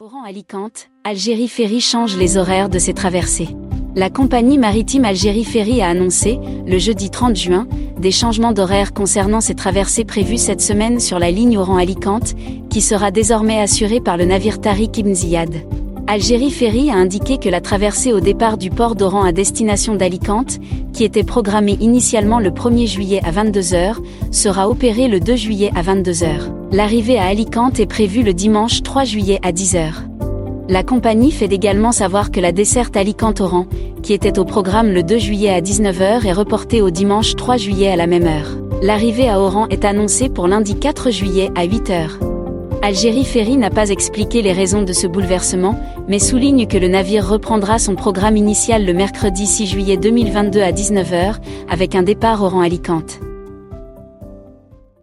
Oran Alicante, Algérie Ferry change les horaires de ses traversées. La compagnie maritime Algérie Ferry a annoncé, le jeudi 30 juin, des changements d'horaire concernant ses traversées prévues cette semaine sur la ligne Oran Alicante, qui sera désormais assurée par le navire Tariq Ibn Ziyad. Algérie Ferry a indiqué que la traversée au départ du port d'Oran à destination d'Alicante, qui était programmée initialement le 1er juillet à 22h, sera opérée le 2 juillet à 22h. L'arrivée à Alicante est prévue le dimanche 3 juillet à 10h. La compagnie fait également savoir que la desserte Alicante-Oran, qui était au programme le 2 juillet à 19h, est reportée au dimanche 3 juillet à la même heure. L'arrivée à Oran est annoncée pour lundi 4 juillet à 8h. Algérie Ferry n'a pas expliqué les raisons de ce bouleversement, mais souligne que le navire reprendra son programme initial le mercredi 6 juillet 2022 à 19h, avec un départ au rang Alicante.